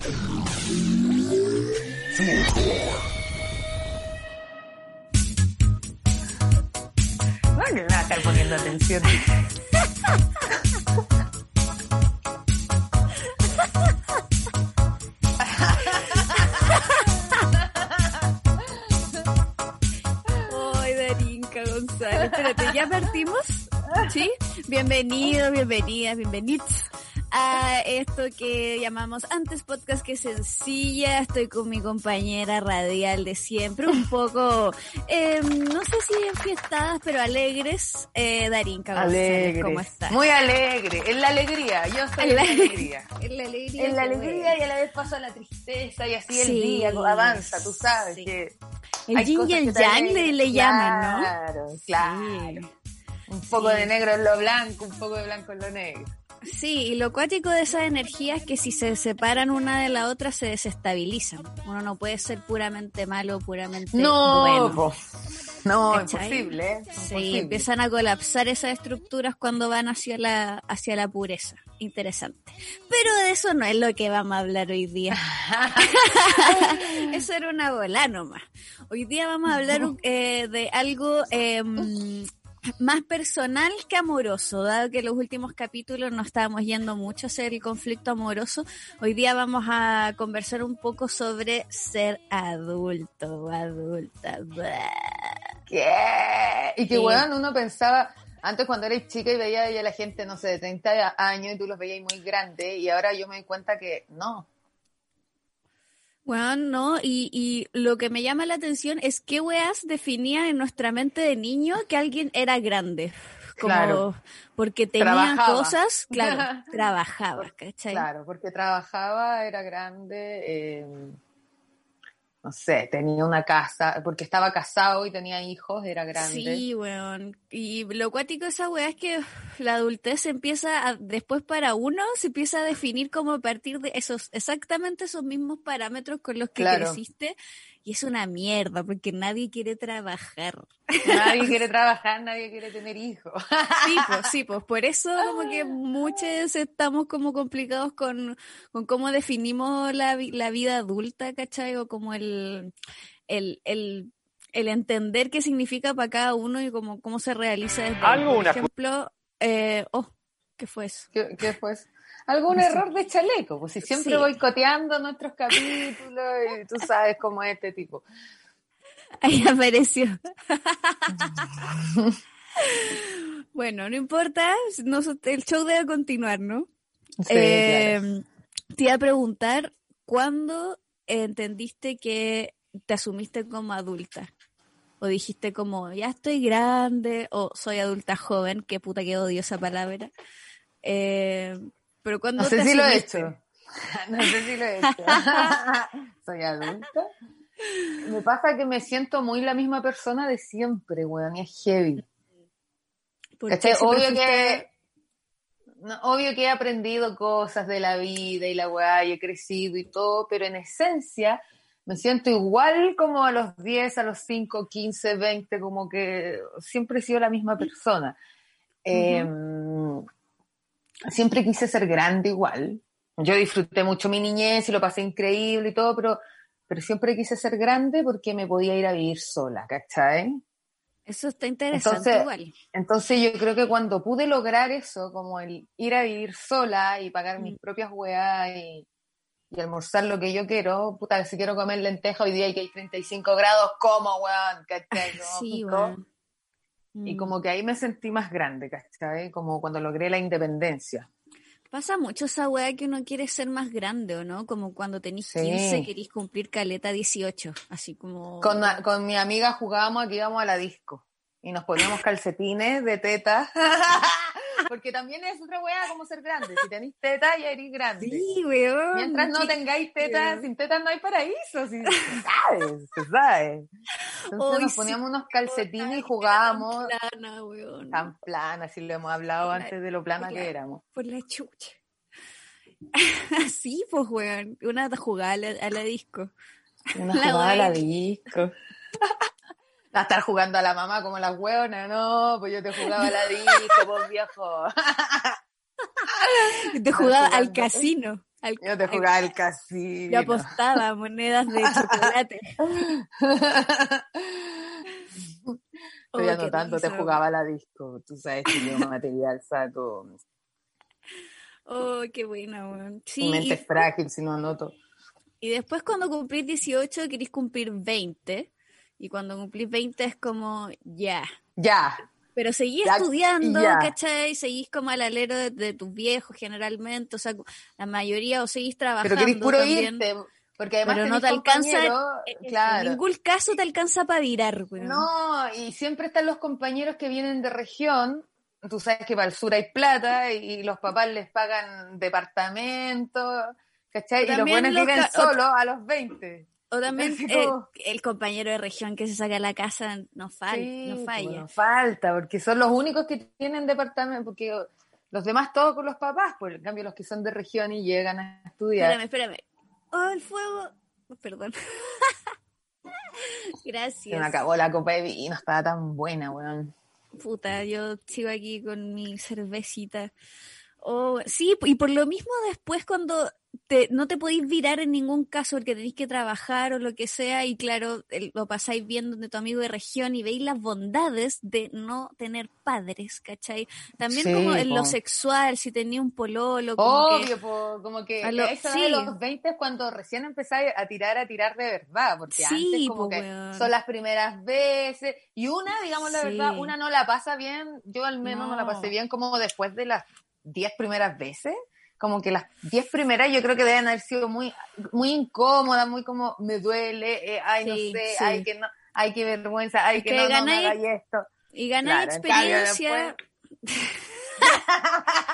que me va a estar poniendo atención. Ay, Darinka González. Espérate, ¿ya partimos? ¿Sí? Bienvenidos, bienvenidas, bienvenidos a esto que llamamos antes podcast que sencilla. Estoy con mi compañera radial de siempre, un poco, eh, no sé si enfiestadas, pero alegres. Eh, González, Alegre. ¿cómo estás? Muy alegre. En la alegría. Yo estoy en la alegría. En la alegría. En la que alegría y a la vez pasa la tristeza y así Sí, el día avanza, tú sabes sí. que El yin y el yang le, llaman, ¿no? Claro, claro. Sí. Un poco de negro en lo blanco, un poco de blanco en lo negro. Sí, y lo cuático de esas energías es que si se separan una de la otra se desestabilizan. Uno no puede ser puramente malo, puramente No, bueno. po. no, ¿Cachai? imposible, ¿eh? Sí, Imposible. empiezan a colapsar esas estructuras cuando van hacia la, hacia la pureza. Interesante. Pero de eso no es lo que vamos a hablar hoy día. Eso era una bola nomás. Hoy día vamos a hablar eh, de algo eh, más personal que amoroso, dado que en los últimos capítulos no estábamos yendo mucho hacia el conflicto amoroso. Hoy día vamos a conversar un poco sobre ser adulto adulta. ¿Qué? Y que, Sí. weón, uno pensaba, antes cuando eres chica y veía ya la gente, no sé, de 30 años y tú los veías muy grandes, y ahora yo me doy cuenta que no. Bueno, no, y, y lo que me llama la atención es qué weas definía en nuestra mente de niño que alguien era grande. Como Claro. porque tenía Trabajaba. cosas, claro, trabajaba, ¿cachai? Claro, porque trabajaba, era grande, eh, no sé, tenía una casa, porque estaba casado y tenía hijos, era grande. Sí, weón. Y lo cuático de esa weá es que la adultez empieza a, después para uno, se empieza a definir como a partir de esos, exactamente esos mismos parámetros con los que Claro. creciste. Y es una mierda, porque nadie quiere trabajar. Nadie quiere trabajar, nadie quiere tener hijos. Sí, pues, sí, pues por eso como que muchos estamos como complicados con, con cómo definimos la, la vida adulta, ¿cachai? O como el, el, el, el entender qué significa para cada uno y cómo, cómo se realiza desde ahí. Por ejemplo, eh, oh, ¿qué fue eso? ¿Qué, qué fue eso? Algún error de chaleco, pues si siempre Sí. boicoteando nuestros capítulos y tú sabes cómo es este tipo. Ahí apareció. bueno, no importa, el show debe continuar, ¿no? Sí, Eh, claro. Te iba a preguntar, ¿cuándo entendiste que te asumiste como adulta? O dijiste como, ya estoy grande, o soy adulta joven, qué puta que odio esa palabra. Eh, pero cuando No sé te si lo he hecho. No sé si lo he hecho. Soy adulta. Me pasa que me siento muy la misma persona de siempre, weón, y es heavy. ¿Por qué ¿Cachai? siempre Obvio fuiste- que, no, obvio que he aprendido cosas de la vida y la weá, y he crecido y todo, pero en esencia me siento igual como a los 10, a los 5, 15, 20, como que siempre he sido la misma persona. Eh, siempre quise ser grande igual. Yo disfruté mucho mi niñez y lo pasé increíble y todo, pero, pero siempre quise ser grande porque me podía ir a vivir sola, ¿cachai? Eso está interesante Entonces, igual. Entonces yo creo que cuando pude lograr eso, como el ir a vivir sola y pagar mis Mm. propias weas y, y almorzar lo que yo quiero, puta, si quiero comer lenteja hoy día que hay 35 grados, como weón, ¿cachai? Sí, pico. Y Mm. como que ahí me sentí más grande, ¿cachai? Como cuando logré la independencia. Pasa mucho esa weá que uno quiere ser más grande, ¿o no? Como cuando tenís Sí. 15 querís cumplir caleta 18, así como... Con, con mi amiga jugábamos aquí íbamos a la disco y nos poníamos calcetines de teta Porque también es otra weá como ser grande. Si tenéis teta, ya eres grande. Sí, weón. Mientras no tengáis tetas, sin tetas no hay paraíso. Si, se sabe, se sabe. Entonces Hoy nos sí. poníamos unos calcetines y jugábamos Tan plana, weón. tan plana, si lo hemos hablado Por la- antes de lo plana la- que éramos. Por la chucha. sí, pues, weón. Una jugada a la, a la disco. Una La jugada a la disco. A estar jugando a la mamá como las hueonas, no, pues yo te jugaba a la disco, pues viejo. Te jugaba al casino. Al, Yo te jugaba al casino. Yo apostaba monedas de chocolate. Estoy Oh, anotando, te jugaba a la disco. Tú sabes que yo material saco. Oh, qué buena, weón. Sí, Mi mente y, es frágil si no anoto. y después cuando cumplís 18 querís cumplir 20. Y cuando cumplís 20 es como, ya. Ya. Pero seguís Ya, estudiando, ya. ¿cachai? Seguís como al alero de, de tus viejos generalmente. O sea, la mayoría o seguís trabajando Pero querés puro también. irte. Porque además Pero no te alcanza, En- En claro. ningún caso te alcanza para virar. No, y siempre están los compañeros que vienen de región. Tú sabes que para el sur hay plata y, los papás les pagan departamento, ¿cachai? Y los buenos viven solos a los 20. O también eh, como- el compañero de región que se saca la casa no, fal- Sí, no pues, falla. no falta, porque son los únicos que tienen departamento, porque los demás todos con los papás, pues en cambio los que son de región y llegan a estudiar. Espérame, espérame. Oh, el fuego. Oh, Perdón. Se me Gracias. acabó la copa de vino, estaba tan buena, weón. Puta, yo sigo aquí con mi cervecita. Oh, sí, y por lo mismo después cuando te, no te podéis virar en ningún caso porque tenéis que trabajar o lo que sea y claro, lo pasáis viendo de tu amigo de región y veis las bondades de no tener padres, ¿cachai? También Sí, como en lo sexual, si tenía un pololo, como que- Obvio, po, como que A lo- a esa edad sí. de los 20 es cuando recién empezáis a tirar, a tirar de verdad, porque Sí, antes como po, que weón. son las primeras veces, y una, digamos la verdad, una no la pasa bien, yo al menos no, la No. pasé bien como después de las 10 primeras veces, como que las 10 primeras yo creo que deben haber sido muy, muy incómodas, muy como, me duele, eh, ay, no sé, sí. ay, que no, ay, qué vergüenza, ay, Es que, que no, no me ganáis- hagáis esto. y ganar Claro, en cambio, experiencia.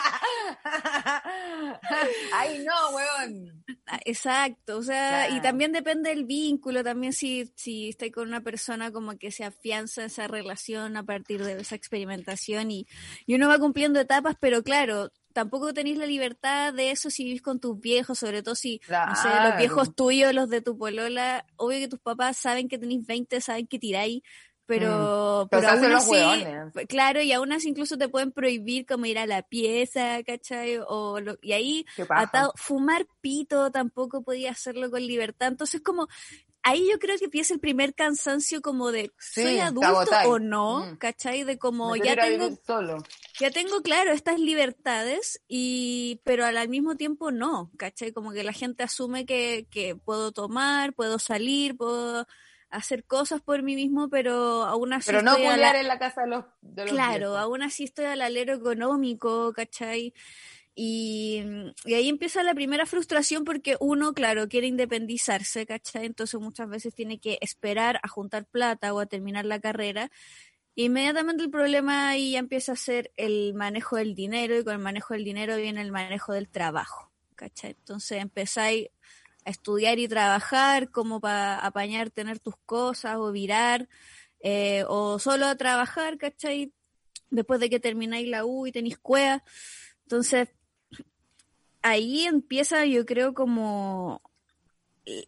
Ay, no, weón. Ah, Exacto, o sea, y también depende del vínculo, también si, si estáis con una persona como que se afianza esa relación a partir de esa experimentación y, y uno va cumpliendo etapas, pero claro, tampoco tenéis la libertad de eso si vivís con tus viejos, sobre todo si, no sé, los viejos tuyos, los de tu polola, obvio que tus papás saben que tenéis 20, saben que tiráis, pero, Mm. Pero aún los así, Claro, y aún así incluso te pueden prohibir como ir a la pieza, ¿cachai? O lo- y ahí atado, fumar pito tampoco podía hacerlo con libertad. Entonces, como, ahí yo creo que empieza el primer cansancio como de, ¿soy adulto o no? Mm. ¿Cachai? De como, Me ya tengo, solo. ya tengo claro estas libertades y, pero al, al mismo tiempo no, ¿cachai? Como que la gente asume que, que puedo tomar, puedo salir, puedo hacer cosas por mí mismo, pero aún así Pero no estoy la- en la casa de los, de los Claro, viejos. aún así estoy al alero económico, ¿cachai? Y, y ahí empieza la primera frustración porque uno, claro, quiere independizarse, ¿cachai? Entonces muchas veces tiene que esperar a juntar plata o a terminar la carrera. E inmediatamente el problema ahí ya empieza a ser el manejo del dinero y con el manejo del dinero viene el manejo del trabajo, ¿cachai? Entonces empezáis estudiar y trabajar como para apañar, tener tus cosas o virar, eh, o solo a trabajar, ¿cachai? Después de que termináis la U y tenéis cueva. Entonces, ahí empieza, yo creo, como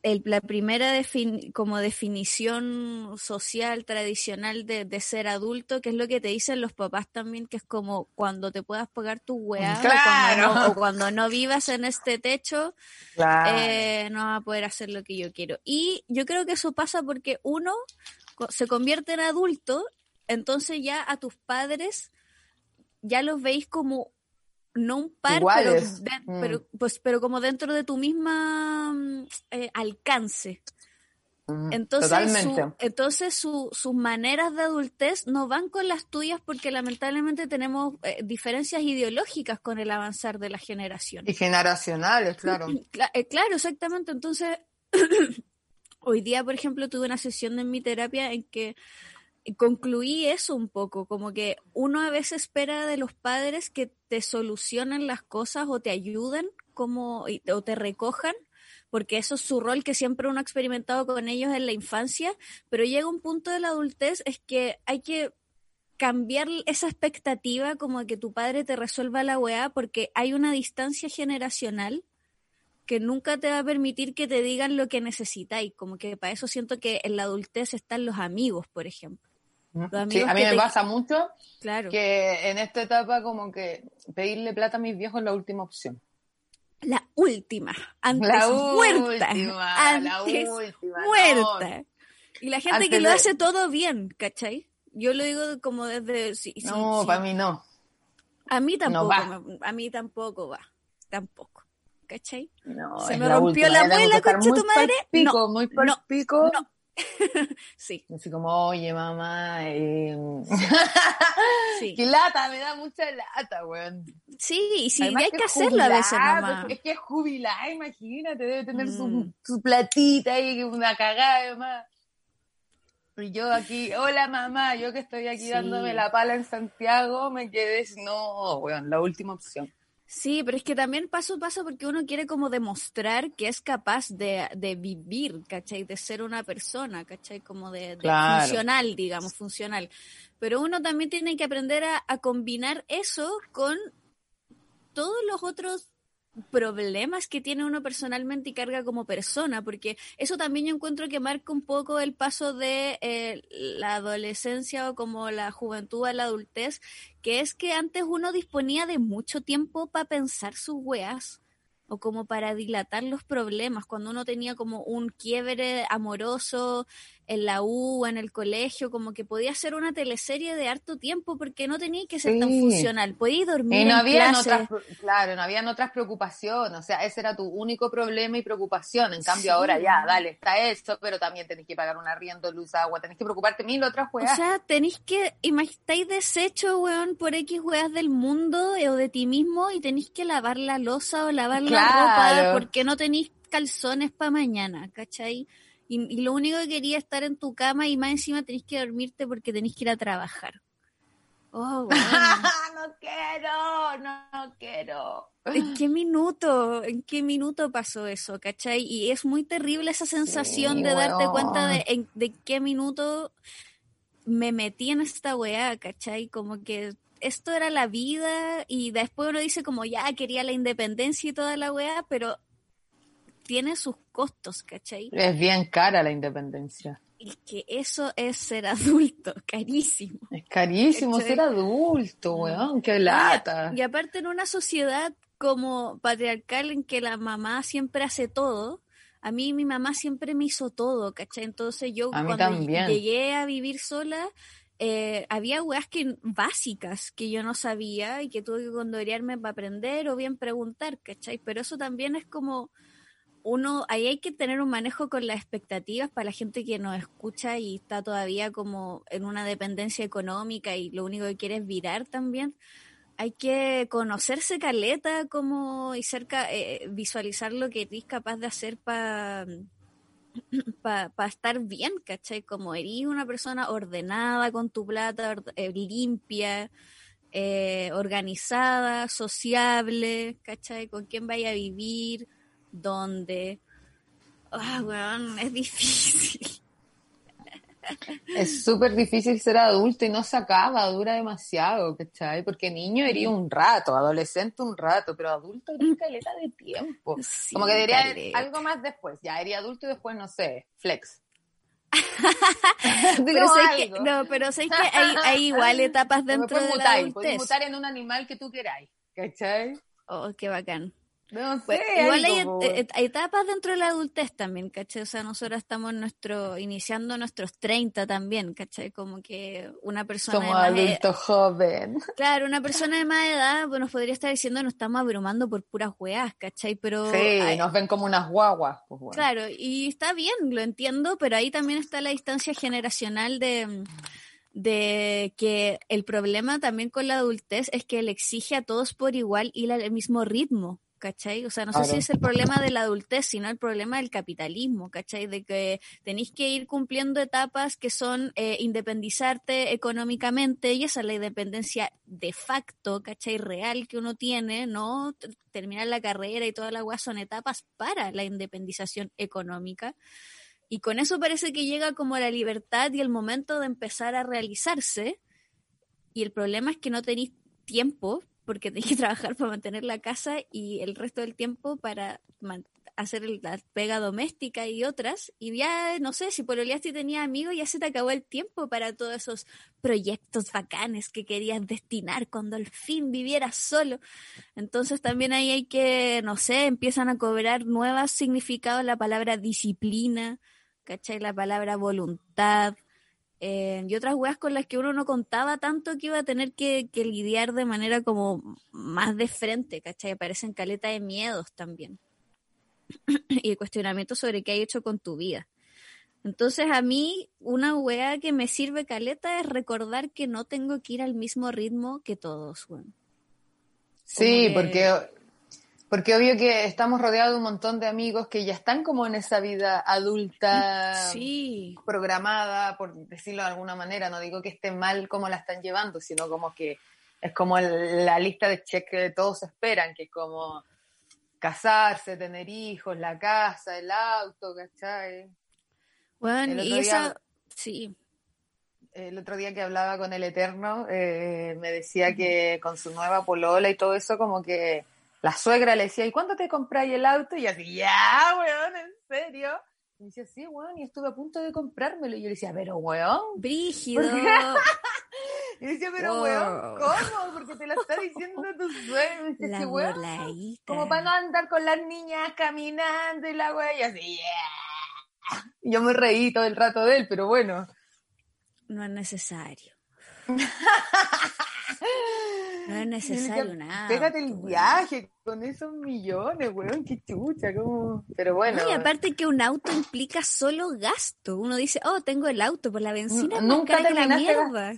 el- la primera defin- como definición social tradicional de, de ser adulto, que es lo que te dicen los papás también, que es como cuando te puedas pagar tu weá, o cuando no- o cuando no vivas en este techo, Claro. eh, no va a poder hacer lo que yo quiero. Y yo creo que eso pasa porque uno se convierte en adulto, entonces ya a tus padres ya los veis como no un par, pero, de- Mm. pero, pues, pero como dentro de tu misma mm, eh, alcance. Mm, Entonces, su- entonces su- sus maneras de adultez no van con las tuyas porque lamentablemente tenemos eh, diferencias ideológicas con el avanzar de la generación. Y generacionales, claro. Cla- eh, claro, exactamente. Entonces, hoy día, por ejemplo, tuve una sesión en mi terapia en que concluí eso un poco, como que uno a veces espera de los padres que te solucionen las cosas o te ayuden como, o te recojan, porque eso es su rol que siempre uno ha experimentado con ellos en la infancia, pero llega un punto de la adultez es que hay que cambiar esa expectativa como de que tu padre te resuelva la weá porque hay una distancia generacional que nunca te va a permitir que te digan lo que necesitáis. Como que para eso siento que en la adultez están los amigos, por ejemplo. Sí, a mí me pasa mucho claro. que en esta etapa como que pedirle plata a mis viejos es la última opción. La última, antes la muerta, última, antes la última, muerta. Y la gente que lo hace todo bien, ¿cachai? Yo lo digo como desde... no, para mí no. A mí tampoco, a mí tampoco va, tampoco. ¿Cachai? No, Se me rompió la muela, concha tu madre. Pico, no, muy no, pico. No. sí. Así como, oye, mamá, eh... sí. qué lata, me da mucha lata, weón. Sí, y sí, hay que, hacerlo a veces, mamá. Es que es jubilar, imagínate, debe tener su, mm. su, platita y una cagada, además. Y yo aquí, hola mamá, yo que estoy aquí dándome la pala en Santiago, me quedé, no, weón, la última opción. Sí, pero es que también paso a paso porque uno quiere como demostrar que es capaz de, de vivir, ¿cachai? De ser una persona, ¿cachai? Como de, de funcional, digamos, funcional. Pero uno también tiene que aprender a, a combinar eso con todos los otros problemas que tiene uno personalmente y carga como persona, porque eso también yo encuentro que marca un poco el paso de eh, la adolescencia o como la juventud a la adultez, que es que antes uno disponía de mucho tiempo para pensar sus weas o como para dilatar los problemas, cuando uno tenía como un quiebre amoroso en la U en el colegio, como que podía ser una teleserie de harto tiempo porque no tenía que ser tan funcional, podía dormir. Y no había otras, claro, no habían otras preocupaciones, o sea, ese era tu único problema y preocupación, en cambio ahora ya, dale, está eso, pero también tenés que pagar un arriendo, luz, agua, tenés que preocuparte mil otras weas. O sea, tenés que, estáis deshecho, weón, por X weas del mundo o de ti mismo y tenés que lavar la losa o lavar la ropa porque no tenéis calzones para mañana, ¿cachai? Y, lo único que quería es estar en tu cama y más encima tenés que dormirte porque tenés que ir a trabajar. Oh, no quiero, no, quiero. ¿En qué minuto? ¿En qué minuto pasó eso? ¿Cachai? Y es muy terrible esa sensación de darte cuenta de en de qué minuto me metí en esta weá, ¿cachai? Como que esto era la vida y después uno dice como ya quería la independencia y toda la weá, pero tiene sus costos, ¿cachai? Es bien cara la independencia. Y que eso es ser adulto, carísimo. Es carísimo ser adulto, weón, qué lata. Y, aparte en una sociedad como patriarcal en que la mamá siempre hace todo, a mí mi mamá siempre me hizo todo, ¿cachai? Entonces yo cuando llegué a vivir sola, eh, había weas que, básicas que yo no sabía y que tuve que condorearme para aprender o bien preguntar, ¿cachai? Pero eso también es como uno, ahí hay que tener un manejo con las expectativas para la gente que nos escucha y está todavía como en una dependencia económica y lo único que quiere es virar también. Hay que conocerse caleta como y cerca, eh, visualizar lo que eres capaz de hacer para para estar bien, ¿cachai? Como eres una persona ordenada con tu plata, eh, limpia, eh, organizada, sociable, ¿cachai? Con quién vaya a vivir, donde, ah, weón, es difícil. Es súper difícil ser adulto y no se acaba, dura demasiado, ¿cachai? Porque niño iría un rato, adolescente un rato, pero adulto iría caleta de tiempo. Como que diría algo más después, ya iría adulto y después, no sé, flex. pero sé que, no, pero sé que hay, hay igual etapas dentro de la adultez. Puedes mutar en un animal que tú queráis, ¿cachai? Oh, qué bacán. No pues, igual hay, etapas dentro de la adultez también, ¿cachai? O sea, nosotros estamos nuestro, iniciando nuestros 30 también, ¿cachai? Como que una persona Somos de adulto joven. Claro, una persona de más edad pues, nos podría estar diciendo nos estamos abrumando por puras weas, ¿cachai? Pero... Sí, nos ven como unas guaguas. Pues, Claro, y está bien, lo entiendo, pero ahí también está la distancia generacional de de que el problema también con la adultez es que le exige a todos por igual ir al mismo ritmo. ¿Cachai? O sea, no sé si es el problema de la adultez, sino el problema del capitalismo, ¿cachai? De que tenéis que ir cumpliendo etapas que son eh, independizarte económicamente y esa es la independencia de facto, ¿cachai? Real que uno tiene, ¿no? Terminar la carrera y toda la agua son etapas para la independización económica. Y con eso parece que llega como la libertad y el momento de empezar a realizarse. Y el problema es que no tenéis tiempo porque tenés que trabajar para mantener la casa y el resto del tiempo para hacer la pega doméstica y otras. Y ya, no sé, si por y tenía amigos, ya se te acabó el tiempo para todos esos proyectos bacanes que querías destinar cuando al fin vivieras solo. Entonces también ahí hay que, no sé, empiezan a cobrar nuevos significados la palabra disciplina, ¿cachai? La palabra voluntad, eh, y otras weas con las que uno no contaba tanto que iba a tener que, lidiar de manera como más de frente, ¿cachai? Aparecen caleta de miedos también. y cuestionamiento sobre qué hay hecho con tu vida. Entonces a mí una wea que me sirve caleta es recordar que no tengo que ir al mismo ritmo que todos, weón. Sí, porque porque obvio que estamos rodeados de un montón de amigos que ya están como en esa vida adulta sí. programada, por decirlo de alguna manera. No digo que esté mal como la están llevando, sino como que es como la lista de cheques que todos esperan, que es como casarse, tener hijos, la casa, el auto, ¿cachai? Bueno, y esa... Sí. El otro día que hablaba con el Eterno, eh, me decía que con su nueva polola y todo eso, como que la suegra le decía, ¿y cuándo te compráis el auto? Y así, ya, weón, ¿en serio? Y decía, sí, weón, y estuve a punto de comprármelo. Y yo le decía, pero weón. Brígido. y decía, pero weón, ¿cómo? Porque te lo está diciendo tu suegra. Y decía, weón, como para no andar con las niñas caminando y la weón. Y así, yeah. Y yo me reí todo el rato de él, pero bueno. No es necesario. No es necesario nada. Pégate el viaje con esos millones, weón, qué chucha, como... Pero bueno. y aparte que un auto implica solo gasto. Uno dice, oh, tengo el auto, por la benzina nunca te la mierda.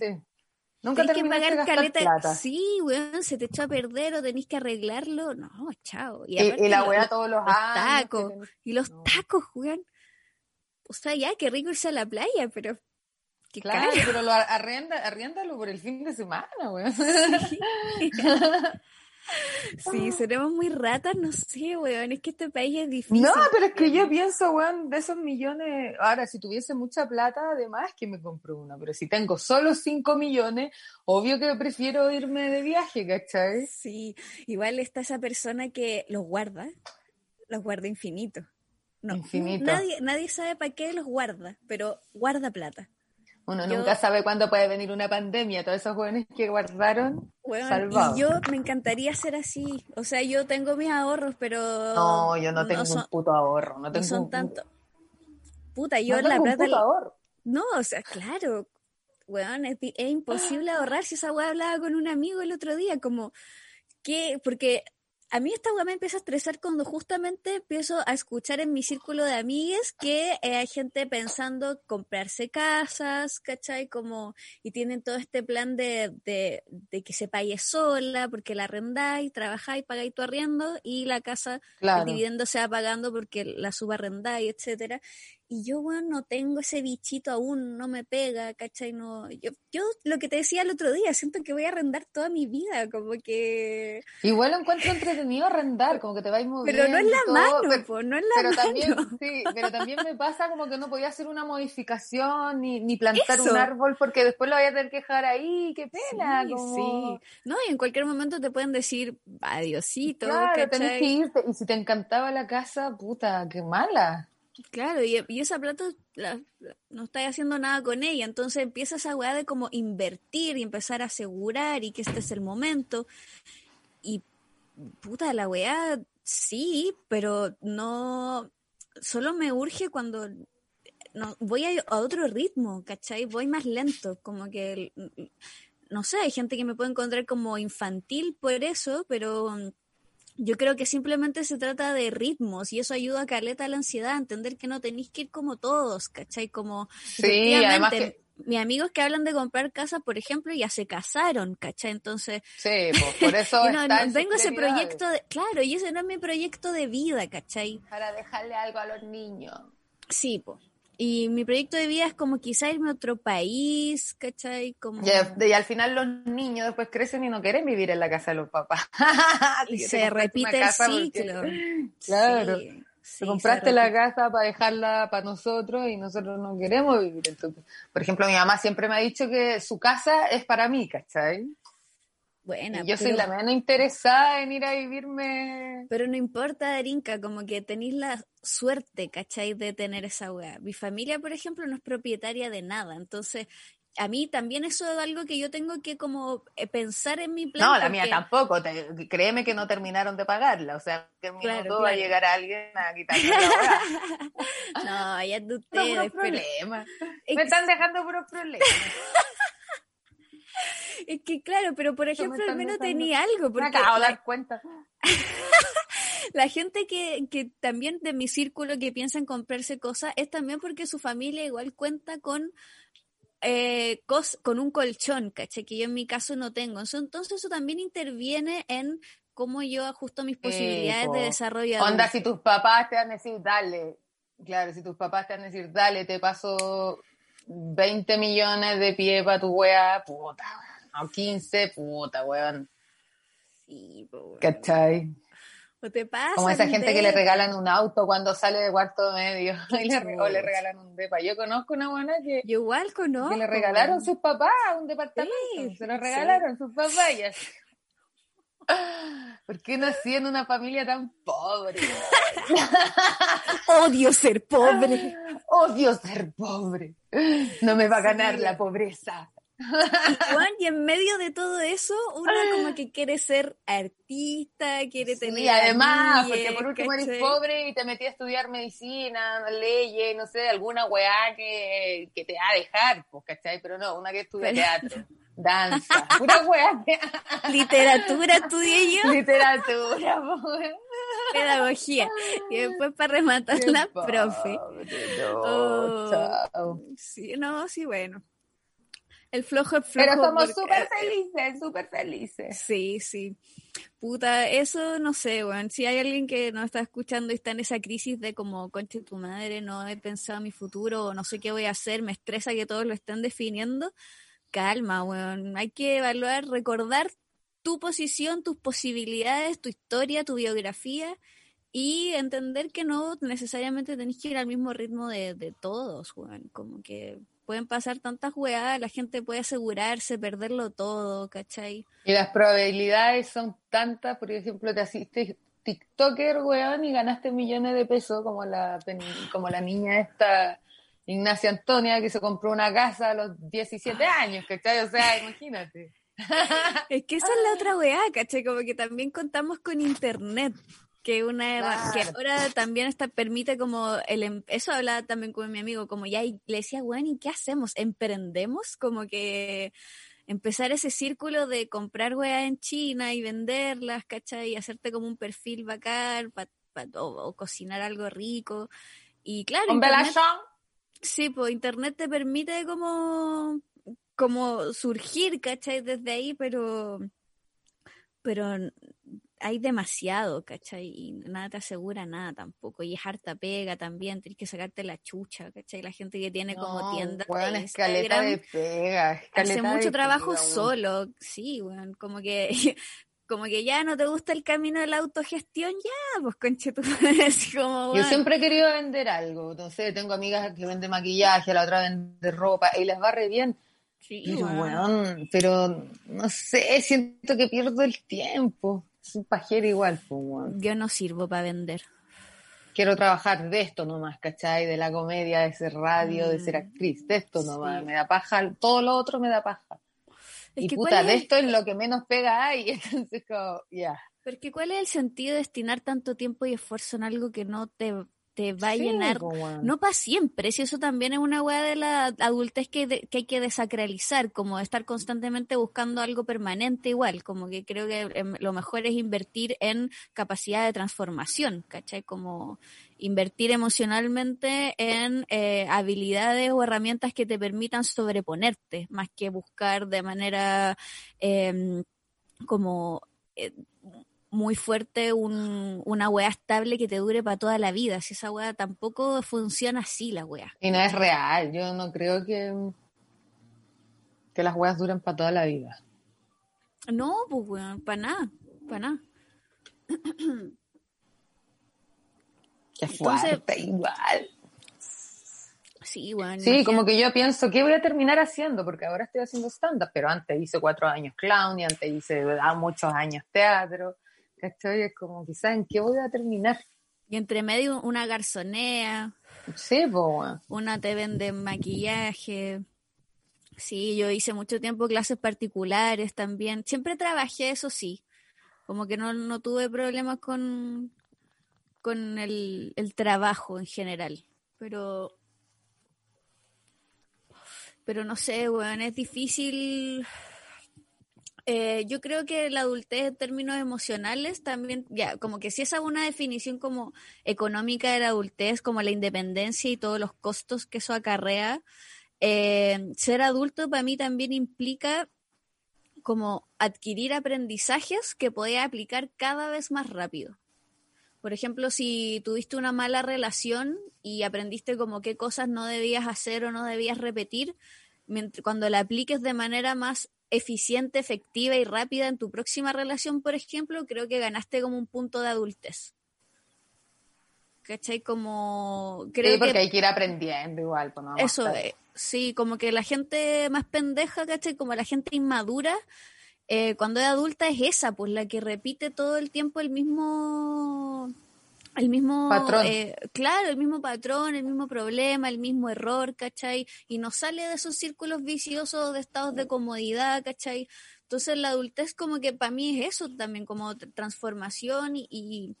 Nunca tenés que pagar caleta. Sí, weón, se te echó a perder o tenés que arreglarlo. No, chao. Y, la weá todos los, tacos. Y los tacos, weón. O sea, ya, qué rico irse a la playa, pero claro, pero lo arrenda, arriéndalo por el fin de semana, weón. Sí. seremos muy ratas, no sé, weón, es que este país es difícil. No, pero es que yo pienso, weón, de esos millones, ahora, si tuviese mucha plata, además que me compro una, pero si tengo solo 5 millones, obvio que prefiero irme de viaje, ¿cachai? Sí, igual está esa persona que los guarda, los guarda infinito. No, infinito. Nadie, nadie sabe para qué los guarda, pero guarda plata. Uno nunca sabe cuándo puede venir una pandemia. Todos esos jóvenes que guardaron, salvados. Y yo me encantaría ser así. O sea, yo tengo mis ahorros, pero... No, yo no tengo un puto ahorro. No, tengo son tanto. Puta, yo la plata... No, o sea, claro. Weón, es, imposible ahorrar si esa weá hablaba con un amigo el otro día, como que, porque a mí esta weá me empieza a estresar cuando justamente empiezo a escuchar en mi círculo de amigas que eh, hay gente pensando comprarse casas, ¿cachai? Como, y tienen todo este plan de, de, de que se pague sola, porque la arrendáis, trabajáis, pagáis tu arriendo, y la casa, el dividendo se va pagando porque la subarrendáis, etcétera y yo, bueno, no tengo ese bichito aún, no me pega, ¿cachai? No, yo, yo lo que te decía el otro día, siento que voy a arrendar toda mi vida, como que... Igual encuentro entretenido arrendar, como que te vais moviendo. Pero no es la mano, pero, no es la pero mano. También, sí, pero también me pasa como que no podía hacer una modificación ni, ni plantar un árbol porque después lo voy a tener que dejar ahí, qué pena. Sí, sí. No, y en cualquier momento te pueden decir, adiosito, claro, tenés que irte. Y si te encantaba la casa, puta, qué mala. Claro, y, esa plata no estáis haciendo nada con ella, entonces empieza esa weá de como invertir y empezar a asegurar y que este es el momento. Y puta, la weá sí, pero no, solo me urge cuando no, voy a, a otro ritmo, ¿cachai? Voy más lento, como que, no sé, hay gente que me puede encontrar como infantil por eso, pero yo creo que simplemente se trata de ritmos y eso ayuda a caleta la ansiedad, a entender que no tenéis que ir como todos, ¿cachai? Como sí, además que mis amigos que hablan de comprar casa, por ejemplo, ya se casaron, ¿cachai? Entonces... Sí, pues por eso... no, no tengo ese proyecto, de, claro, y ese no es mi proyecto de vida, ¿cachai? Para dejarle algo a los niños. Sí, pues. Y mi proyecto de vida es como quizá irme a otro país, ¿cachai? Como... Y, al final los niños después crecen y no quieren vivir en la casa de los papás. y se repite el ciclo. Claro. Sí, compraste la casa para dejarla para nosotros y nosotros no queremos vivir. Entonces, por ejemplo, mi mamá siempre me ha dicho que su casa es para mí, ¿cachai? Bueno, yo soy la menos interesada en ir a vivirme. Pero no importa, Darinka, como que tenéis la suerte, ¿cachai? De tener esa weá. Mi familia, por ejemplo, no es propietaria de nada. Entonces, a mí también eso es algo que yo tengo que como eh, pensar en mi plan. No, la mía tampoco. créeme que no terminaron de pagarla. O sea, que claro, va a llegar alguien a quitarme la no, ya es de ustedes. problemas. Me están dejando puros problemas. Es que claro, pero por ejemplo, al menos tenía algo. Porque Me acabo de dar cuenta. la gente que, que también de mi círculo que piensa en comprarse cosas es también porque su familia igual cuenta con eh, con un colchón, ¿caché? Que yo en mi caso no tengo. Entonces eso también interviene en cómo yo ajusto mis posibilidades de desarrollo. Onda, si tus papás te van a decir, dale, claro, si tus papás te van a decir, dale, te paso 20 millones de pie para tu wea, puta, o 15, puta, weón. Sí, weón. ¿Cachai? ¿O te pasa? Como esa gente que le regalan un auto cuando sale de cuarto medio y le, o le regalan un depa. Yo conozco una buena que. Yo igual conozco. Que le regalaron sus papás un departamento. se lo regalaron sus papás y así. ¿Por qué nací en una familia tan pobre? Odio ser pobre. Odio ser pobre. No me va a ganar la pobreza. Y, en medio de todo eso, uno como que quiere ser artista, quiere tener. Y además, porque por último eres pobre y te metí a estudiar medicina, leyes, no sé, alguna weá que, que te va a dejar, pues, ¿cachai? Pero no, una que estudia teatro danza, pura weá. Literatura estudié yo. Literatura, Pedagogía. Y después para rematar la profe. No, oh, sí, no, sí, bueno. El flojo, el flojo. Pero somos súper felices, súper felices. Sí, sí. Puta, eso no sé, weón. Si hay alguien que nos está escuchando y está en esa crisis de como, conche tu madre, no he pensado mi futuro, o no sé qué voy a hacer, me estresa que todos lo estén definiendo, calma, weón. Hay que evaluar, recordar tu posición, tus posibilidades, tu historia, tu biografía y entender que no necesariamente tenés que ir al mismo ritmo de, de todos, weón. Como que pueden pasar tantas weas, la gente puede asegurarse, perderlo todo, ¿cachai? Y las probabilidades son tantas, por ejemplo, te asistes TikToker, weón, y ganaste millones de pesos, como la, como la niña esta, Ignacia Antonia, que se compró una casa a los 17 años, ¿cachai? O sea, imagínate. es que esa es la otra weá, ¿cachai? Como que también contamos con internet que una que ahora también está permite como el em, eso hablaba también con mi amigo como ya y le decía bueno y qué hacemos emprendemos como que empezar ese círculo de comprar weas en China y venderlas ¿cachai? y hacerte como un perfil bacán o, cocinar algo rico. Y claro internet, sí pues internet te permite como como surgir ¿cachai? desde ahí pero pero hay demasiado, ¿cachai? Y nada te asegura nada tampoco. Y es harta pega también, tienes que sacarte la chucha, ¿cachai? La gente que tiene como tienda bueno, de pega, hace mucho trabajo solo, sí, bueno, como que como que ya no te gusta el camino de la autogestión, ya, pues conche tú. como, Yo siempre he querido vender algo, sé, tengo amigas que venden maquillaje, la otra vende ropa, y les va re bien. Sí, pero, pero no sé, siento que pierdo el tiempo. Es un pajero igual, pues, Yo no sirvo para vender. Quiero trabajar de esto nomás, ¿cachai? De la comedia, de ser radio, de ser mm, actriz, de esto nomás. Me da paja, todo lo otro me da paja. y puta, de esto es lo que menos pega hay, entonces como, ya. Porque ¿cuál es el sentido de destinar tanto tiempo y esfuerzo en algo que no te te va a llenar, no para siempre, si eso también es una weá de la adultez que, que hay que desacralizar, como estar constantemente buscando algo permanente igual, como que creo que em, lo mejor es invertir en capacidad de transformación, ¿cachai? Como invertir emocionalmente en eh, habilidades o herramientas que te permitan sobreponerte, más que buscar de manera em, como... Muy fuerte un, una weá estable que te dure para toda la vida. Si esa weá tampoco funciona así, la weá. Y no es real. Yo no creo que, que las weas duren para toda la vida. No, pues weón, para nada, para nada. Qué fuerte, igual. Sí, bueno. Sí, como que yo pienso, ¿qué voy a terminar haciendo? Porque ahora estoy haciendo stand-up, pero antes hice cuatro años clown y antes hice ah, muchos años teatro. ¿Cachai? Es como, quizás, ¿en qué voy a terminar? Y entre medio una garzonea. Sí, pues. Una te vende maquillaje. Sí, yo hice mucho tiempo clases particulares también. Siempre trabajé, eso sí. Como que no, no tuve problemas con, con el, el trabajo en general. Pero pero no sé, weón, es difícil eh, yo creo que la adultez en términos emocionales también, ya, como que si es una definición como económica de la adultez, como la independencia y todos los costos que eso acarrea, eh, ser adulto para mí también implica como adquirir aprendizajes que podía aplicar cada vez más rápido. Por ejemplo, si tuviste una mala relación y aprendiste como qué cosas no debías hacer o no debías repetir, cuando la apliques de manera más eficiente, efectiva y rápida en tu próxima relación, por ejemplo, creo que ganaste como un punto de adultez. ¿Cachai? Como... Creo sí, porque hay que ir aprendiendo igual. Pues eso, eh, sí, como que la gente más pendeja, ¿cachai? Como la gente inmadura, eh, cuando es adulta es esa, pues la que repite todo el tiempo el mismo el mismo patrón. Eh, claro, el mismo patrón, el mismo problema, el mismo error, ¿cachai? Y no sale de esos círculos viciosos de estados de comodidad, ¿cachai? Entonces la adultez como que para mí es eso también, como transformación y,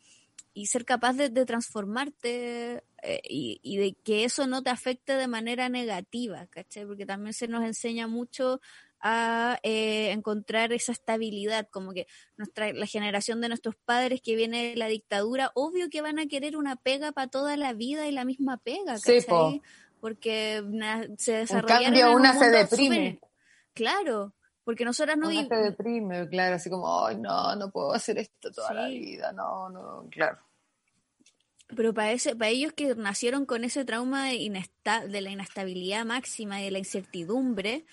y, ser capaz de, transformarte eh, y, y, de que eso no te afecte de manera negativa, ¿cachai? Porque también se nos enseña mucho a eh, encontrar esa estabilidad, como que nuestra, la generación de nuestros padres que viene de la dictadura, obvio que van a querer una pega para toda la vida y la misma pega, ¿cachai? Porque se desarrollaron. En cambio, una se deprime. Claro, porque nosotras no Una se deprime, claro, así como, ay, no, no puedo hacer esto toda la vida, no, no, claro. Pero para, ese, para ellos que nacieron con ese trauma de, de la inestabilidad máxima y de la incertidumbre,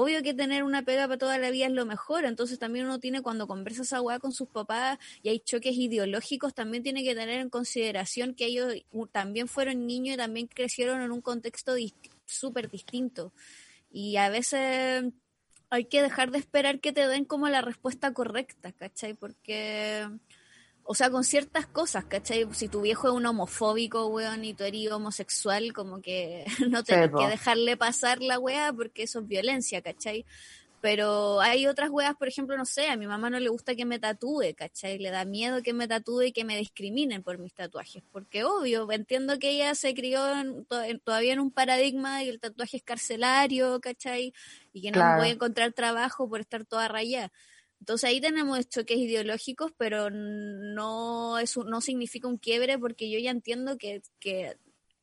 obvio que tener una pega para toda la vida es lo mejor, entonces también uno tiene cuando conversa esa weá con sus papás y hay choques ideológicos, también tiene que tener en consideración que ellos también fueron niños y también crecieron en un contexto súper distinto. Y a veces hay que dejar de esperar que te den como la respuesta correcta, ¿cachai? Porque o sea, con ciertas cosas, ¿cachai? Si tu viejo es un homofóbico, weón, y tú eres homosexual, como que no tenés que dejarle pasar la weá porque eso es violencia, ¿cachai? Pero hay otras weas, por ejemplo, no sé, a mi mamá no le gusta que me tatúe, ¿cachai? Le da miedo que me tatúe y que me discriminen por mis tatuajes. Porque obvio, entiendo que ella se crió todavía en un paradigma y el tatuaje es carcelario, ¿cachai? Y que no voy a encontrar trabajo por estar toda rayada. Entonces ahí tenemos choques ideológicos, pero no, es no significa un quiebre porque yo ya entiendo que, que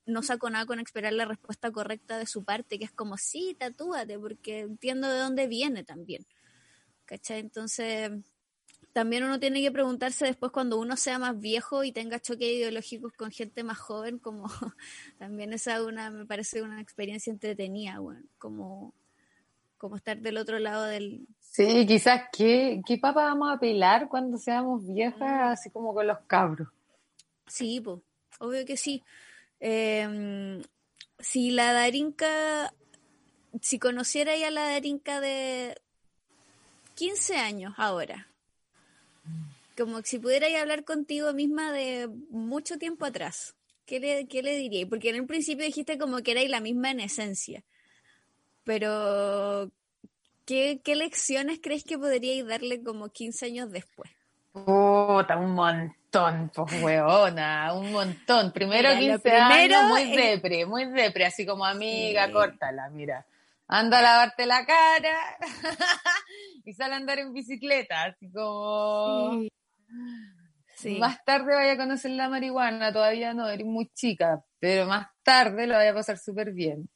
no saco nada con esperar la respuesta correcta de su parte, que es como, sí, tatúate, porque entiendo de dónde viene también. ¿Cachai? Entonces, también uno tiene que preguntarse después cuando uno sea más viejo y tenga choques ideológicos con gente más joven, como también esa una, me parece una experiencia entretenida, como, como estar del otro lado del, Sí, quizás, ¿qué, qué papa vamos a pelar cuando seamos viejas, mm. así como con los cabros? Sí, pues, obvio que sí. Em, si la Darinka, si conociera ya la Darinka de 15 años ahora, como si pudiera hablar contigo misma de mucho tiempo atrás, ¿qué le, qué le diría? Porque en un principio dijiste como que erais la misma en esencia, pero ¿Qué, lecciones crees que podríais darle como 15 años después? Puta, un montón. pues weona, un montón. Primero Mira, lo 15 años, muy es- depre, muy depre, así como amiga, Sí. córtala, mira. Anda a lavarte la cara y sale a andar en bicicleta, así como... Sí. Sí. Más tarde vaya a conocer la marihuana, todavía no, eres muy chica, pero más tarde lo vaya a pasar súper bien.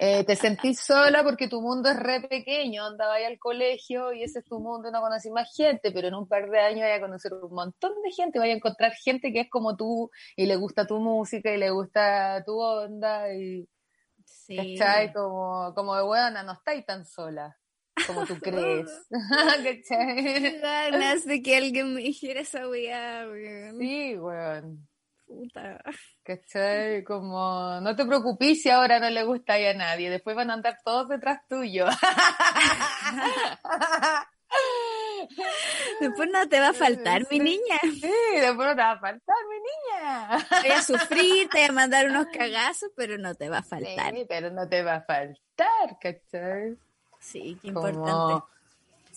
Eh, te sentís sola porque tu mundo es re pequeño, onda vaya al colegio y ese es tu mundo y no conoces más gente, pero en un par de años vaya a conocer un montón de gente, vaya a encontrar gente que es como tú y le gusta tu música y le gusta tu onda y, Sí. ¿cachai? Como, como de buena, no estáis tan sola como tú crees, ¿cachai? Ganas de que alguien me dijera esa weá, weón. Sí, weón. Puta. ¿Cachai? Como, no te preocupes si ahora no le gusta a nadie, después van a andar todos detrás tuyo. Después no te va a faltar, mi niña. Sí, después no te va a faltar, mi niña. Voy a sufrir, te voy a mandar unos cagazos, pero no te va a faltar. Sí, pero no te va a faltar, ¿cachai? Sí, qué Como- importante.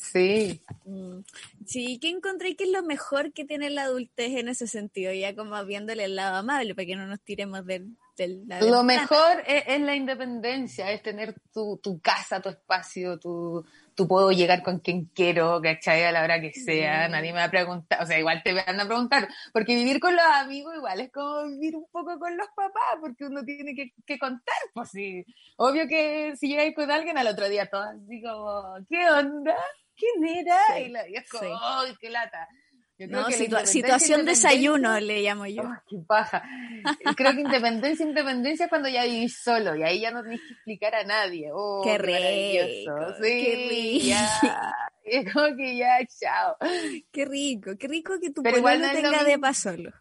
Sí, Mm. Sí, ¿qué encontré que es lo mejor que tiene la adultez en ese sentido? Ya como viéndole el lado amable, para que no nos tiremos del... del la lo ventana. mejor es, es la independencia, es tener tu, tu casa, tu espacio, tu, tu puedo llegar con quien quiero, ¿cachai? A la hora que sea, nadie me va a preguntar, o sea, igual te van a preguntar, porque vivir con los amigos igual es como vivir un poco con los papás, porque uno tiene que, que contar, pues sí. Obvio que si llegáis con alguien al otro día, todos así como, ¿qué onda? ¿Quién era? Sí, y la vieja como, sí. ¡ay, qué lata! Yo creo No, que situa- situación desayuno le llamo yo. ¡Ay, qué paja! Creo que independencia, independencia es cuando ya vivís solo y ahí ya no tenés que explicar a nadie. Oh, Qué rico, Sí, qué rico. ya. Es como que ya, chao. Qué rico, qué rico que tu pueblo no es lo tenga de pa' solo.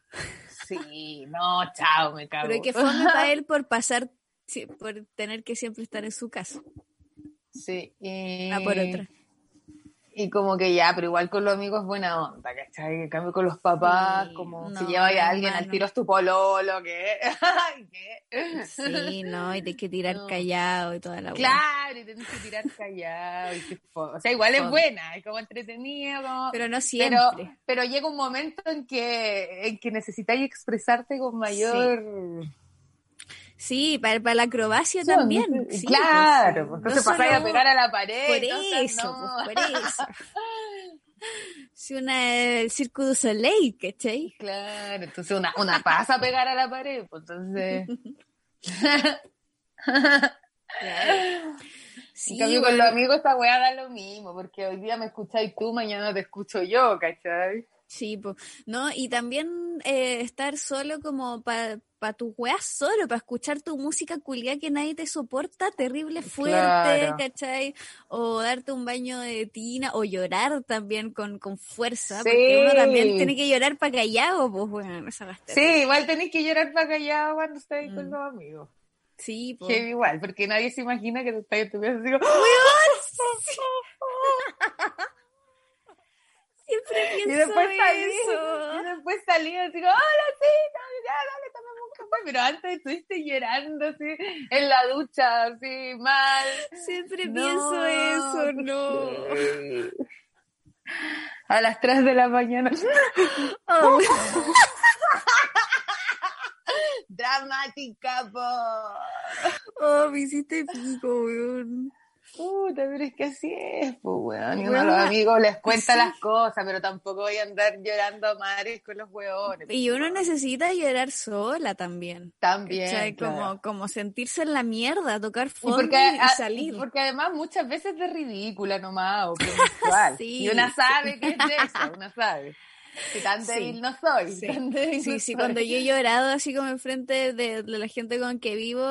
Sí, no, chao, me cago. Pero que fome para él por pasar, por tener que siempre estar en su casa. Sí, y... Ah, por otra. Y como que ya, pero igual con los amigos es buena onda, ¿cachai? En cambio con los papás, Sí, como no, si lleva a alguien al tiro es tu pololo, ¿qué? ¿Qué? Sí, no, y de que tirar No. callado y toda la. Claro, y tenés que tirar callado. Y o sea, igual es buena, es como entretenida, como... Pero no pero, siempre. pero llega un momento en que, en que necesitáis expresarte con mayor... Sí, para, para la acrobacia Sí, también. sí, claro, pues, pues, sí. entonces No pasáis a pegar a la pared. Por eso, no. pues, por eso. Si una, el Circo du Soleil, ¿cachai? Claro, entonces una, una pasa a pegar a la pared, pues entonces... Sí, en cambio, bueno. con los amigos esta weá da lo mismo, porque hoy día me escucháis tú, mañana te escucho yo, ¿cachai? Sí, pues, ¿no? Y también eh, estar solo como para pa tus weas solo, para escuchar tu música culiada que nadie te soporta, terrible fuerte, Claro. ¿cachai? O darte un baño de tina, o llorar también con, con fuerza, Sí. porque uno también tiene que llorar para callado, pues bueno, esa. Sí, igual tenéis que llorar para callado cuando estáis con Mm. los amigos. Sí. Heavy igual, porque nadie se imagina que tú estás en tu casa así como... Siempre Y después salí, eso. y después salí así hola, sí, no, ya, dale, tomemos un café. Pero antes estuviste llorando así, en la ducha, así, mal. Siempre No, pienso eso, no. sí. A las 3 de la mañana. Oh, Dramática, po. oh, me hiciste pico, weón. Puta, pero es que así es, pues, weón. Y uno a los amigos les cuenta sí. las cosas, pero tampoco voy a andar llorando a mares con los weones. Y uno necesita llorar sola también. También. ¿cachai? claro. Como, como sentirse en la mierda, tocar Y fondo porque, y, a- salir. porque además muchas veces de ridícula nomás o. Sí, y una sí. sabe que es de eso, una sabe. Que tan Sí. débil no soy. Sí. tan débil Sí, no sí, soy. cuando yo he llorado así como enfrente de, de la gente con que vivo,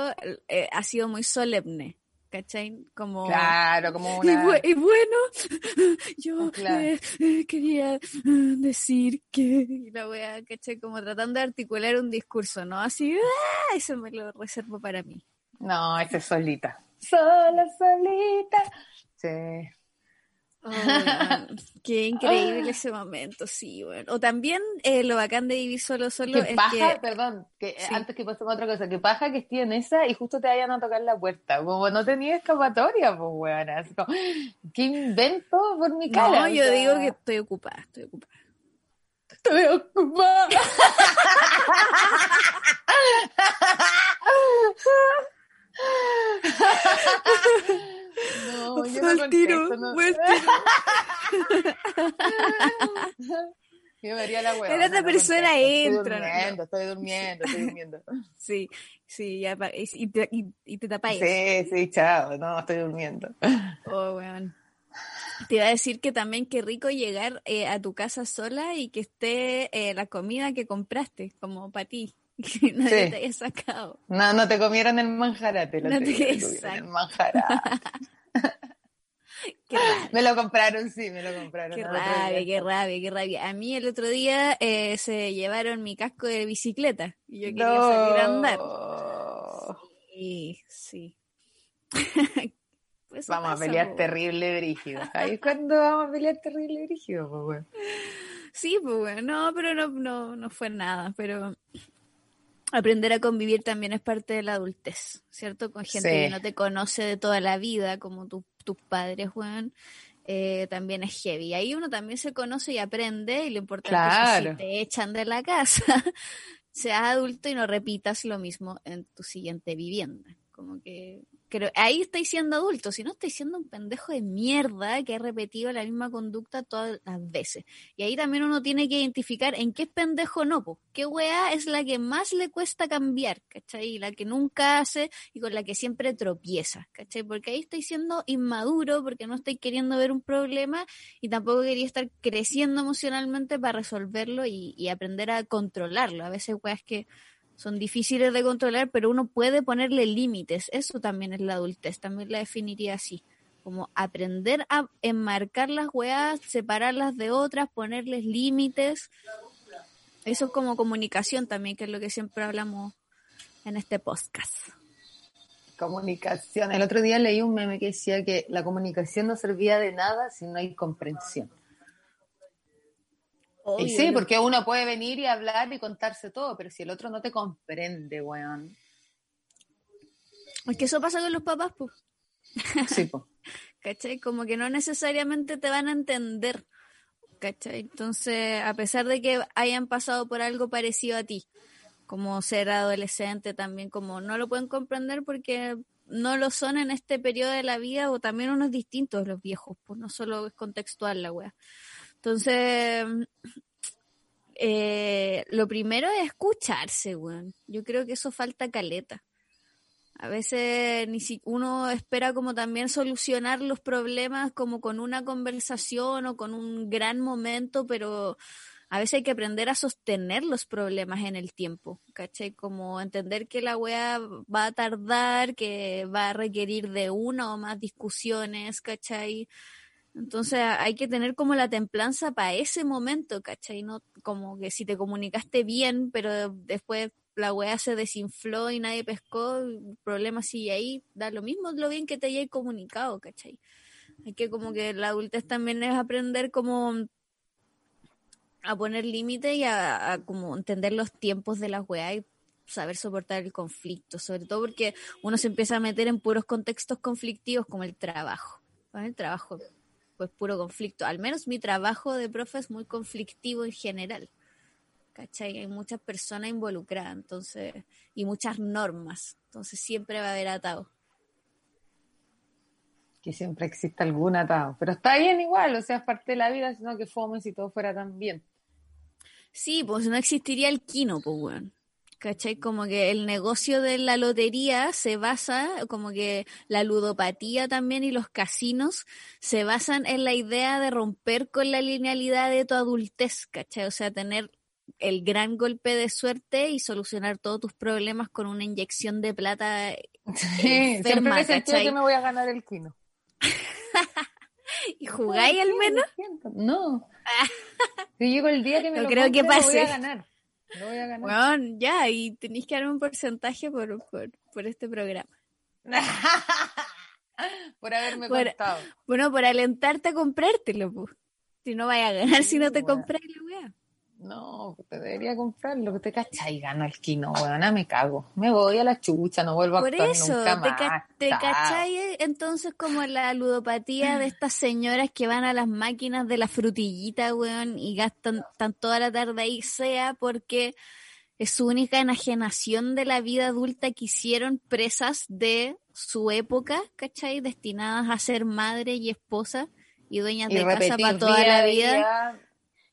eh, ha sido muy solemne, ¿cachai? Como... Claro, como Y, una... bu- y bueno, yo Claro. eh, eh, quería eh, decir que la wea, ¿cachai? Como tratando de articular un discurso, ¿no? Así, ¡ah! eso me lo reservo para mí. No, esa es solita. Sola, solita. Sí. Oh, qué increíble ese momento, sí, bueno. O también eh, lo bacán de vivir solo, solo Que es paja, que... perdón, que Sí. antes que pasemos a otra cosa, que paja que esté en esa y justo te vayan a tocar la puerta. Como no tenía escapatoria, pues, weón. Como, ¿Qué invento por mi cara? No, yo sea, digo que estoy ocupada, estoy ocupada. Estoy ocupada. No, yo Fue no el tiro, no. fue el Yo me haría la hueá. Pero esta persona entra, Estoy durmiendo, estoy durmiendo, estoy durmiendo. Sí, sí, ya, y, te, y, y te tapáis. Sí, sí, chao, no, estoy durmiendo. Oh, weón. Te iba a decir que también qué rico llegar eh, a tu casa sola y que esté eh, la comida que compraste, como para ti, nadie Sí. te haya sacado. No, no te comieron el manjarate. lo No te- me comieron el manjarate. Me lo compraron, sí, me lo compraron. qué rabia, qué rabia, qué rabia. A mí el otro día eh, se llevaron mi casco de bicicleta y yo quería salir a andar. Sí, sí. Pues Vamos a pelear po. terrible brígido. Ahí es cuando vamos a pelear terrible brígido, pues. Sí, pues bueno, no, pero no, no, no fue nada, pero aprender a convivir también es parte de la adultez, ¿cierto? Con gente Sí. que no te conoce de toda la vida, como tu- tus padres, Juan, eh, también es heavy. Ahí uno también se conoce y aprende, y lo importante es que si te echan de la casa, seas adulto y no repitas lo mismo en tu siguiente vivienda. Como que creo, ahí estáis siendo adulto, si no estáis siendo un pendejo de mierda que ha repetido la misma conducta todas las veces. Y ahí también uno tiene que identificar en qué es pendejo no, po. qué weá es la que más le cuesta cambiar, ¿cachai? La que nunca hace y con la que siempre tropieza, ¿cachai? Porque ahí estáis siendo inmaduro, porque no estáis queriendo ver un problema y tampoco quería estar creciendo emocionalmente para resolverlo y, y aprender a controlarlo. A veces weas que son difíciles de controlar, pero uno puede ponerle límites. Eso también es la adultez, también la definiría así. Como aprender a enmarcar las weas, separarlas de otras, ponerles límites. Eso es como comunicación también, que es lo que siempre hablamos en este podcast. Comunicación. El otro día leí un meme que decía que la comunicación no servía de nada si no hay comprensión. Y sí, porque uno puede venir y hablar y contarse todo, pero si el otro no te comprende, weón. Es que eso pasa con los papás, pues. Sí, po. ¿cachai? Como que no necesariamente te van a entender, ¿cachai? Entonces, a pesar de que hayan pasado por algo parecido a ti, como ser adolescente también, como no lo pueden comprender porque no lo son en este periodo de la vida o también unos distintos los viejos, pues no solo es contextual la wea. Entonces, eh, lo primero es escucharse, weón. Yo creo que eso falta caleta. A veces ni si uno espera como también solucionar los problemas como con una conversación o con un gran momento, pero a veces hay que aprender a sostener los problemas en el tiempo, ¿cachai? Como entender que la wea va a tardar, que va a requerir de una o más discusiones, ¿cachai? Entonces hay que tener como la templanza para ese momento, ¿cachai? No como que si te comunicaste bien, pero después la weá se desinfló y nadie pescó, el problema sigue ahí, da lo mismo lo bien que te hayas comunicado, ¿cachai? Hay que como que la adultez también es aprender como a poner límite y a, como entender los tiempos de la weá y saber soportar el conflicto, sobre todo porque uno se empieza a meter en puros contextos conflictivos como el trabajo. Con el trabajo, pues puro conflicto. Al menos mi trabajo de profe es muy conflictivo en general. ¿Cachai? Hay muchas personas involucradas, entonces, y muchas normas. Entonces siempre va a haber atado. Que siempre existe algún atado. Pero está bien igual, o sea, es parte de la vida, sino que fome si todo fuera tan bien. Sí, pues no existiría el quino, pues, weón. ¿Cachai? Como que el negocio de la lotería se basa, como que la ludopatía también y los casinos se basan en la idea de romper con la linealidad de tu adultez, ¿cachai? O sea, tener el gran golpe de suerte y solucionar todos tus problemas con una inyección de plata. Sí, Enferma, siempre me que me voy a ganar el quino. ¿Y jugáis al menos? No. Yo llego el día que me No lo creo que compre, lo voy a ganar. Lo voy a ganar. Weón, ya, y tenéis que darme un porcentaje por, por, por este programa. Por haberme Por- contado. Bueno, por alentarte a comprártelo, pues. Si no vayas a ganar si no te weón. compras la weá. No, te debería comprarlo, que te cachai, gano el kino, weón, me cago. Me voy a la chucha, no vuelvo a Por actuar eso, nunca te, más. ca- te cachai entonces como la ludopatía de estas señoras que van a las máquinas de la frutillita, weón, y gastan tan toda la tarde ahí, sea porque es su única enajenación de la vida adulta que hicieron presas de su época, ¿cachai? Destinadas a ser madre y esposa y dueñas Y de casa para toda la vida. día,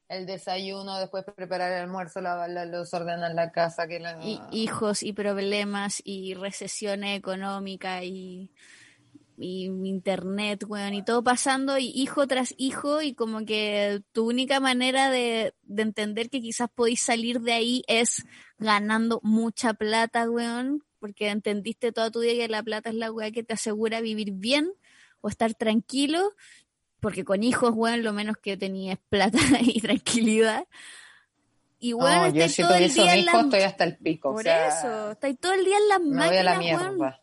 el desayuno, después preparar el almuerzo, lavar la la casa, que la... y hijos y problemas y recesión económica y, internet, weón, y todo pasando y hijo tras hijo y como que tu única manera de, de entender que quizás podéis salir de ahí es ganando mucha plata, weón, porque entendiste toda tu vida que la plata es la weá que te asegura vivir bien o estar tranquilo, porque con hijos, weón, lo menos que tenías plata y tranquilidad. Y No, weón, yo estáis todo el día en las estoy hasta el pico. por o sea, eso, estáis todo el día en las Me máquinas, voy a la weón. mierda.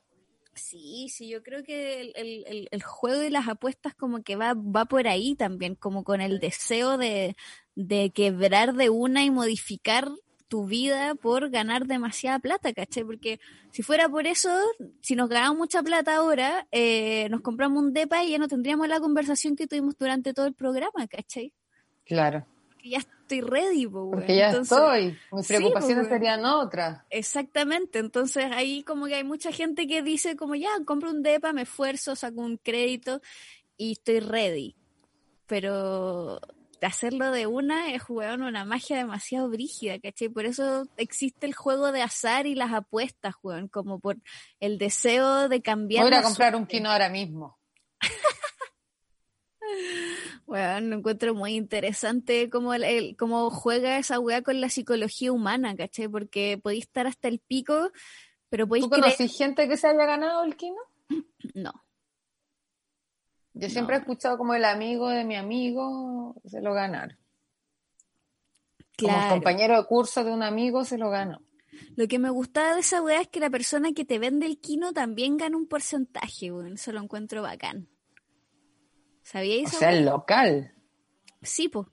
Sí, sí, yo creo que el, el- el- juego y las apuestas como que va, va por ahí también, como con el deseo de, de quebrar de una y modificar tu vida por ganar demasiada plata, ¿cachai? Porque si fuera por eso, si nos ganamos mucha plata ahora, eh, nos compramos un depa y ya no tendríamos la conversación que tuvimos durante todo el programa, ¿cachai? Claro, Que ya estoy ready, po, porque ya Entonces- estoy. Mis preocupaciones serían otras. Exactamente, entonces ahí como que hay mucha gente que dice como ya, compro un DEPA, me esfuerzo, saco un crédito y estoy ready. Pero hacerlo de una es jugar una magia demasiado brígida, ¿cachai? Por eso existe el juego de azar y las apuestas, weón, como por el deseo de cambiar. Voy a comprar un kino ahora mismo. Weón, lo encuentro muy interesante cómo, el, el- cómo juega esa weá con la psicología humana, ¿cachai? Porque podéis estar hasta el pico, pero podéis ¿Tú conocí gente que se haya ganado el kino? No. Yo siempre he escuchado como el amigo de mi amigo se lo ganaron. Como el Claro. compañero de curso de un amigo se lo ganó. Lo que me gustaba de esa weá es que la persona que te vende el kino también gana un porcentaje, weón. Eso lo encuentro bacán. O ¿Sabíais esa sea, weá? el local, Sí, po.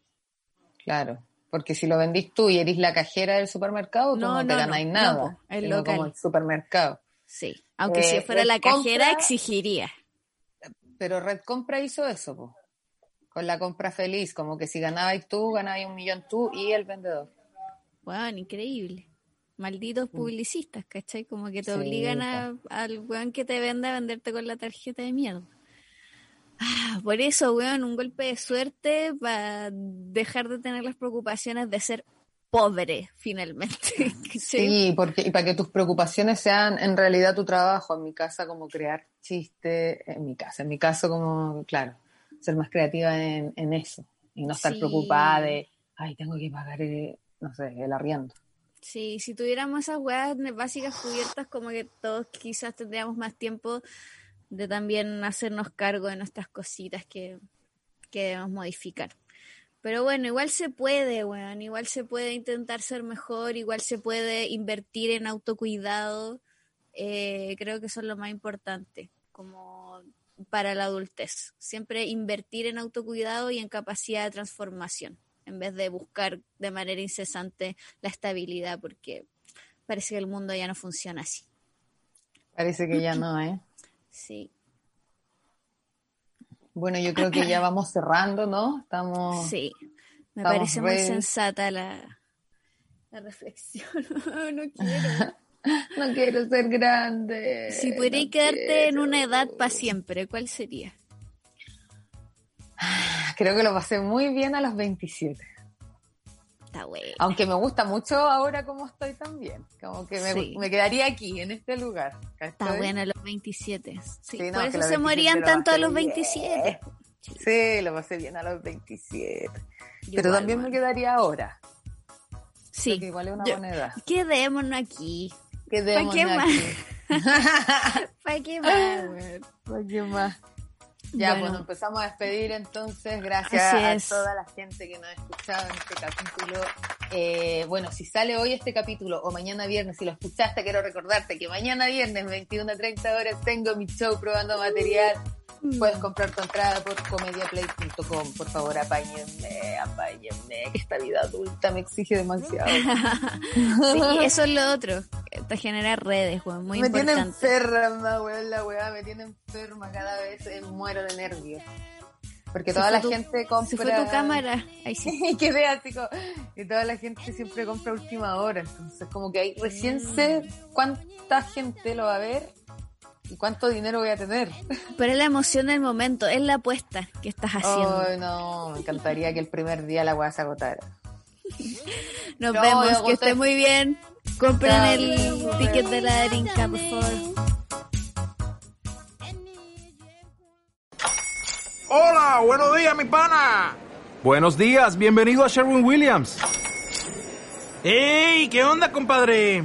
claro. Porque si lo vendís tú y eres la cajera del supermercado, tú No, no, te ganáis no, nada. po, el local. como el supermercado. Sí. Aunque Eh, si fuera la cajera, exigiría. Pero Red Compra hizo eso, po. con la compra feliz, como que si ganabais tú, ganabais un millón tú y el vendedor. Weón, increíble. Malditos publicistas, ¿cachai? Como que te Mm. Sí, obligan a, al weón que te venda a venderte con la tarjeta de mierda. Ah, por eso, weón, un golpe de suerte para dejar de tener las preocupaciones de ser pobre, finalmente. ¿cachai? Sí, porque, y para que tus preocupaciones sean en realidad tu trabajo, en mi casa como crear chistes, en mi casa, en mi caso como, claro, ser más creativa en, en eso y no estar Sí. preocupada de, ay, tengo que pagar, eh, no sé, el arriendo. Sí, si tuviéramos esas weas básicas cubiertas, como que todos quizás tendríamos más tiempo de también hacernos cargo de nuestras cositas que, que debemos modificar. Pero bueno, igual se puede, weón, igual se puede intentar ser mejor, igual se puede invertir en autocuidado, eh, creo que eso es lo más importante, como para la adultez. Siempre invertir en autocuidado y en capacidad de transformación, en vez de buscar de manera incesante la estabilidad, porque parece que el mundo ya no funciona así. Parece que ya no, ¿eh? Sí, Bueno, yo creo que ya vamos cerrando, ¿no? Estamos... sí. Me estamos parece muy sensata la, la reflexión. no quiero. No quiero ser grande. Si pudierais no quedarte en una edad para siempre, ¿cuál sería? Creo que lo pasé muy bien a los 27. Está. Aunque me gusta mucho ahora como estoy también. Como que me, Sí. me quedaría aquí, en este lugar. Está ¿cachai? bueno los 27. Sí, Sí, no, por eso se 27 morían tanto a los bien. 27. Sí, lo pasé bien a los 27. Yo Pero igual, también me quedaría ahora. Sí. Creo que igual es una Yo- buena edad. Quedémonos aquí. Quedémonos qué más? aquí. ¿Para qué más? ¿Para qué más? Ya, Bueno. bueno, empezamos a despedir entonces. Gracias a toda la gente que nos ha escuchado en este capítulo. Eh, bueno, si sale hoy este capítulo o mañana viernes, si lo escuchaste, quiero recordarte que mañana viernes, 21 a 30 horas, tengo mi show probando material puedes comprar tu entrada por comediaplay.com. Por favor, apáñenme, apáñenme, que esta vida adulta me exige demasiado. sí, eso es lo otro. Te genera redes, weón, muy me importante. tiene enferma, weón, la weá, me tiene enferma. Cada vez eh, muero de nervios. Porque toda la tu, gente compra. Se fue tu cámara. Ahí sí. Quedé así como. Y toda la gente siempre compra última hora. Entonces, como que ahí recién sé cuánta gente lo va a ver y cuánto dinero voy a tener. Pero es la emoción del momento, es la apuesta que estás haciendo. Ay, no, me encantaría que el primer día la weá se agotara. Nos no, vemos, que esté muy bien. Compren el ticket de la drinka, por favor. Hola, buenos días, mi pana. Buenos días, bienvenido a Sherwin Williams. ¡Ey! ¿Qué onda, compadre?